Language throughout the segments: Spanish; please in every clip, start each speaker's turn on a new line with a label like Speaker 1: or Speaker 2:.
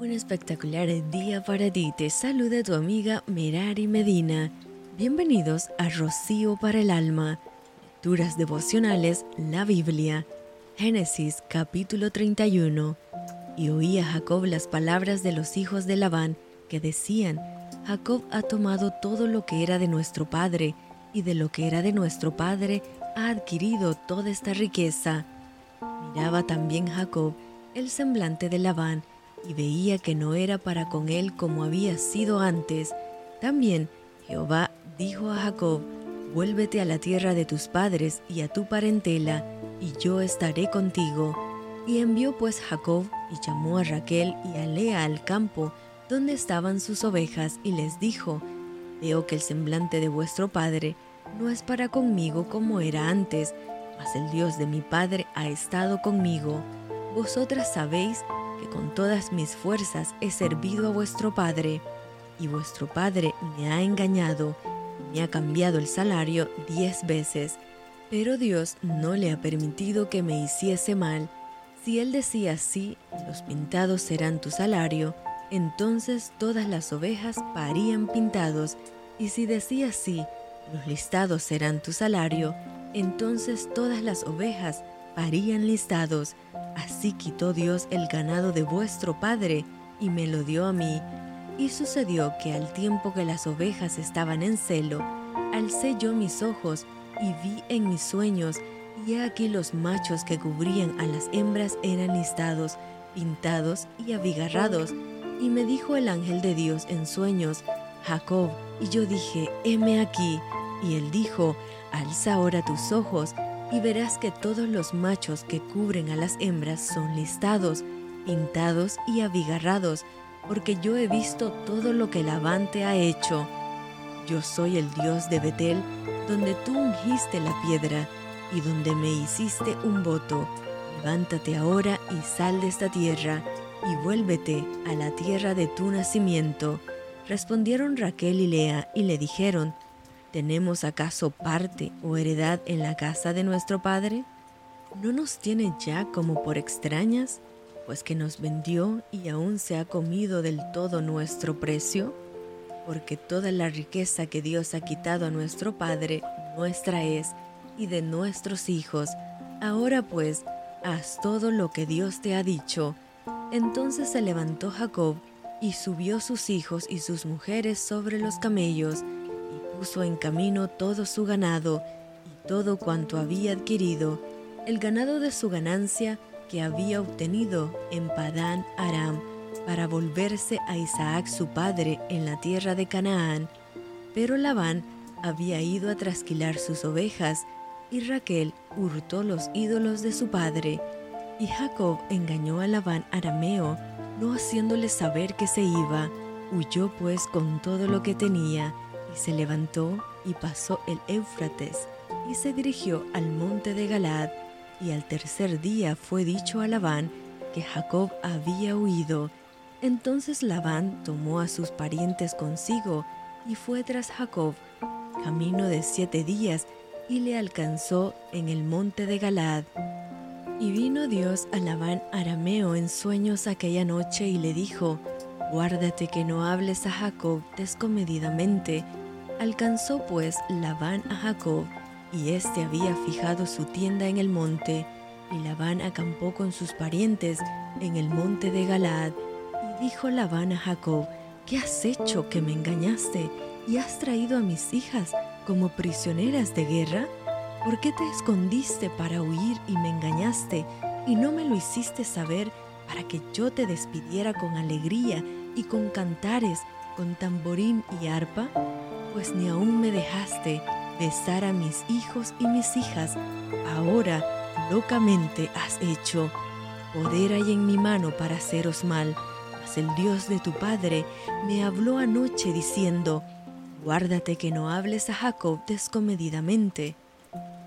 Speaker 1: Un espectacular día para ti. Te saluda tu amiga Merari Medina. Bienvenidos a Rocío para el Alma. Lecturas devocionales, la Biblia. Génesis capítulo 31. Y oía Jacob las palabras de los hijos de Labán que decían, Jacob ha tomado todo lo que era de nuestro padre, y de lo que era de nuestro padre ha adquirido toda esta riqueza. Miraba también Jacob el semblante de Labán, y veía que no era para con él como había sido antes. También Jehová dijo a Jacob, vuélvete a la tierra de tus padres y a tu parentela, y yo estaré contigo. Y envió pues Jacob y llamó a Raquel y a Lea al campo donde estaban sus ovejas, y les dijo, Veo que el semblante de vuestro padre no es para conmigo como era antes, mas el Dios de mi padre ha estado conmigo. Vosotras sabéis que con todas mis fuerzas he servido a vuestro Padre, y vuestro Padre me ha engañado me ha cambiado el salario diez veces, pero Dios no le ha permitido que me hiciese mal. Si él decía sí, los pintados serán tu salario, entonces todas las ovejas parían pintados, y si decía sí, los listados serán tu salario, entonces todas las ovejas parían listados. Así quitó Dios el ganado de vuestro padre y me lo dio a mí. Y sucedió que al tiempo que las ovejas estaban en celo, alcé yo mis ojos y vi en mis sueños, y aquí los machos que cubrían a las hembras eran listados, pintados y abigarrados. Y me dijo el ángel de Dios en sueños, Jacob, y yo dije, heme aquí. Y él dijo, alza ahora tus ojos y verás que todos los machos que cubren a las hembras son listados, pintados y abigarrados, porque yo he visto todo lo que Labán te ha hecho. Yo soy el Dios de Betel, donde tú ungiste la piedra y donde me hiciste un voto. Levántate ahora y sal de esta tierra, y vuélvete a la tierra de tu nacimiento. Respondieron Raquel y Lea y le dijeron, ¿Tenemos acaso parte o heredad en la casa de nuestro Padre? ¿No nos tiene ya como por extrañas, pues que nos vendió y aún se ha comido del todo nuestro precio? Porque toda la riqueza que Dios ha quitado a nuestro Padre, nuestra es, y de nuestros hijos. Ahora pues, haz todo lo que Dios te ha dicho. Entonces se levantó Jacob y subió sus hijos y sus mujeres sobre los camellos, puso en camino todo su ganado y todo cuanto había adquirido, el ganado de su ganancia que había obtenido en Padán Aram, para volverse a Isaac su padre en la tierra de Canaán. Pero Labán había ido a trasquilar sus ovejas, y Raquel hurtó los ídolos de su padre. Y Jacob engañó a Labán arameo, no haciéndole saber que se iba. Huyó pues con todo lo que tenía y se levantó y pasó el Éufrates y se dirigió al monte de Galad. Y al tercer día fue dicho a Labán que Jacob había huido. Entonces Labán tomó a sus parientes consigo y fue tras Jacob, camino de siete días, y le alcanzó en el monte de Galad. Y vino Dios a Labán arameo en sueños aquella noche y le dijo, Guárdate que no hables a Jacob descomedidamente, Alcanzó pues Labán a Jacob, y éste había fijado su tienda en el monte, y Labán acampó con sus parientes en el monte de Galaad. Y dijo Labán a Jacob, ¿qué has hecho que me engañaste y has traído a mis hijas como prisioneras de guerra? ¿Por qué te escondiste para huir y me engañaste y no me lo hiciste saber para que yo te despidiera con alegría y con cantares, con tamborín y arpa? Pues ni aún me dejaste besar a mis hijos y mis hijas. Ahora locamente has hecho. Poder hay en mi mano para haceros mal, mas el Dios de tu Padre me habló anoche diciendo, guárdate que no hables a Jacob descomedidamente.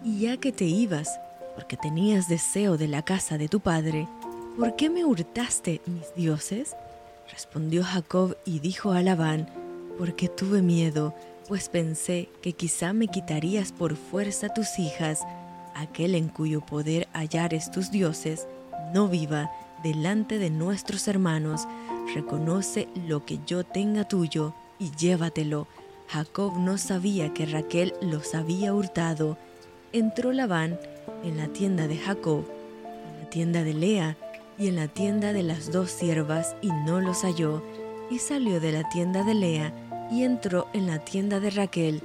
Speaker 1: Y ya que te ibas, porque tenías deseo de la casa de tu Padre, ¿por qué me hurtaste mis dioses? Respondió Jacob y dijo a Labán, porque tuve miedo, pues pensé que quizá me quitarías por fuerza tus hijas, aquel en cuyo poder hallares tus dioses, no viva delante de nuestros hermanos. reconoce lo que yo tenga tuyo y llévatelo. Jacob no sabía que Raquel los había hurtado. Entró Labán en la tienda de Jacob, en la tienda de Lea y en la tienda de las dos siervas y no los halló. Y salió de la tienda de Lea y entró en la tienda de Raquel.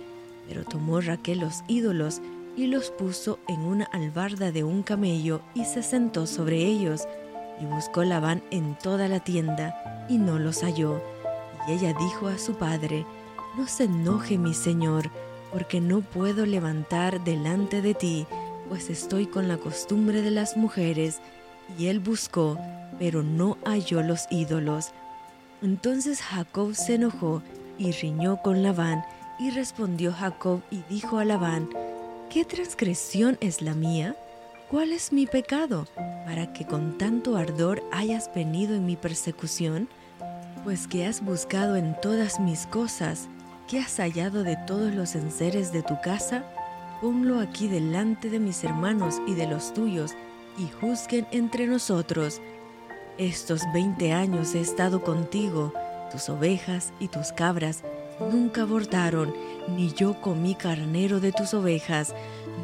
Speaker 1: Pero tomó Raquel los ídolos y los puso en una albarda de un camello y se sentó sobre ellos. Y buscó Labán en toda la tienda y no los halló. Y ella dijo a su padre, No se enoje mi señor, porque no puedo levantar delante de ti, pues estoy con la costumbre de las mujeres. Y él buscó, pero no halló los ídolos. Entonces Jacob se enojó y riñó con Labán, y respondió Jacob y dijo a Labán, ¿qué transgresión es la mía? ¿Cuál es mi pecado para que con tanto ardor hayas venido en mi persecución? Pues que has buscado en todas mis cosas, que has hallado de todos los enseres de tu casa, ponlo aquí delante de mis hermanos y de los tuyos, y juzguen entre nosotros. Estos veinte años he estado contigo, tus ovejas y tus cabras nunca abortaron, ni yo comí carnero de tus ovejas,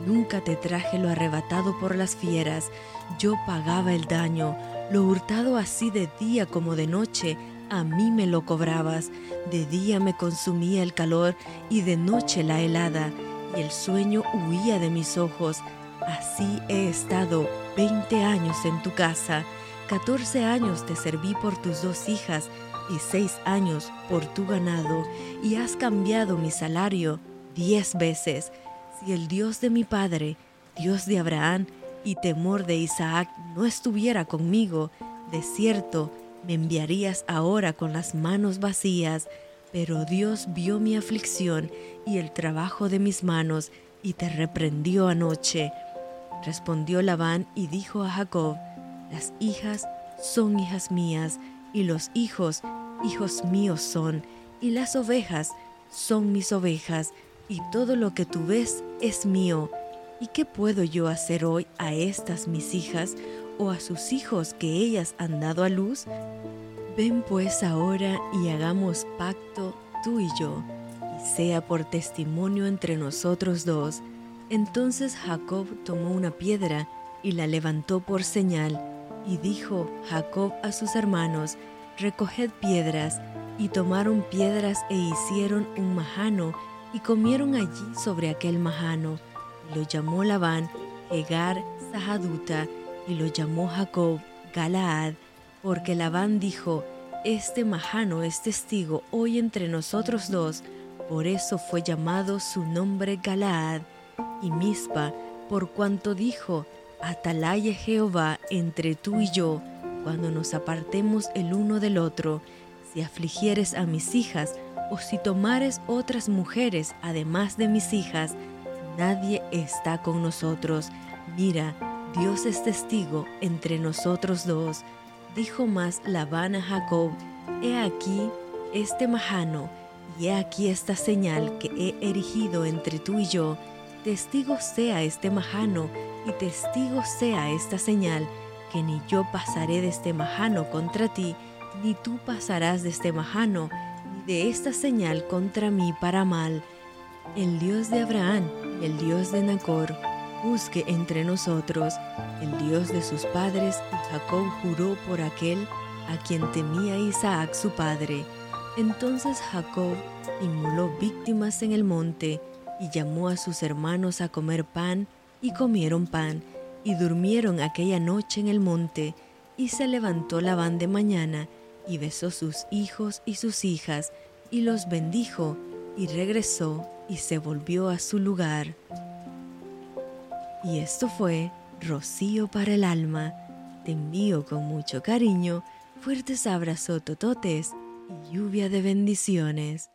Speaker 1: nunca te traje lo arrebatado por las fieras, yo pagaba el daño, lo hurtado así de día como de noche, a mí me lo cobrabas, de día me consumía el calor y de noche la helada, y el sueño huía de mis ojos, así he estado veinte años en tu casa, catorce años te serví por tus dos hijas, y seis años por tu ganado, y has cambiado mi salario diez veces. Si el Dios de mi padre, Dios de Abraham y temor de Isaac no estuviera conmigo, de cierto me enviarías ahora con las manos vacías, pero Dios vio mi aflicción y el trabajo de mis manos, y te reprendió anoche. Respondió Labán y dijo a Jacob, las hijas son hijas mías, y los hijos, hijos míos son, y las ovejas son mis ovejas, y todo lo que tú ves es mío. ¿Y qué puedo yo hacer hoy a estas mis hijas o a sus hijos que ellas han dado a luz? Ven pues ahora y hagamos pacto tú y yo, y sea por testimonio entre nosotros dos. Entonces Jacob tomó una piedra y la levantó por señal, y dijo Jacob a sus hermanos, Recoged piedras, y tomaron piedras e hicieron un majano, y comieron allí sobre aquel majano. Y lo llamó Labán Egar Sahaduta, y lo llamó Jacob Galaad, porque Labán dijo, Este majano es testigo hoy entre nosotros dos, por eso fue llamado su nombre Galaad, y Mispa, por cuanto dijo, Atalaya Jehová entre tú y yo, cuando nos apartemos el uno del otro, si afligieres a mis hijas, o si tomares otras mujeres además de mis hijas, nadie está con nosotros. Mira, Dios es testigo entre nosotros dos. Dijo más Labán a Jacob, He aquí este majano, y he aquí esta señal que he erigido entre tú y yo. Testigo sea este majano, y testigo sea esta señal, que ni yo pasaré de este majano contra ti, ni tú pasarás de este majano, ni de esta señal contra mí para mal. El Dios de Abraham el Dios de Nacor, busque entre nosotros, el Dios de sus padres, y Jacob juró por aquel a quien temía Isaac su padre. Entonces Jacob inmoló víctimas en el monte, y llamó a sus hermanos a comer pan, y comieron pan, y durmieron aquella noche en el monte, y se levantó Labán de mañana, y besó sus hijos y sus hijas, y los bendijo, y regresó y se volvió a su lugar. Y esto fue Rocío para el alma. Te envío con mucho cariño, fuertes abrazos tototes y lluvia de bendiciones.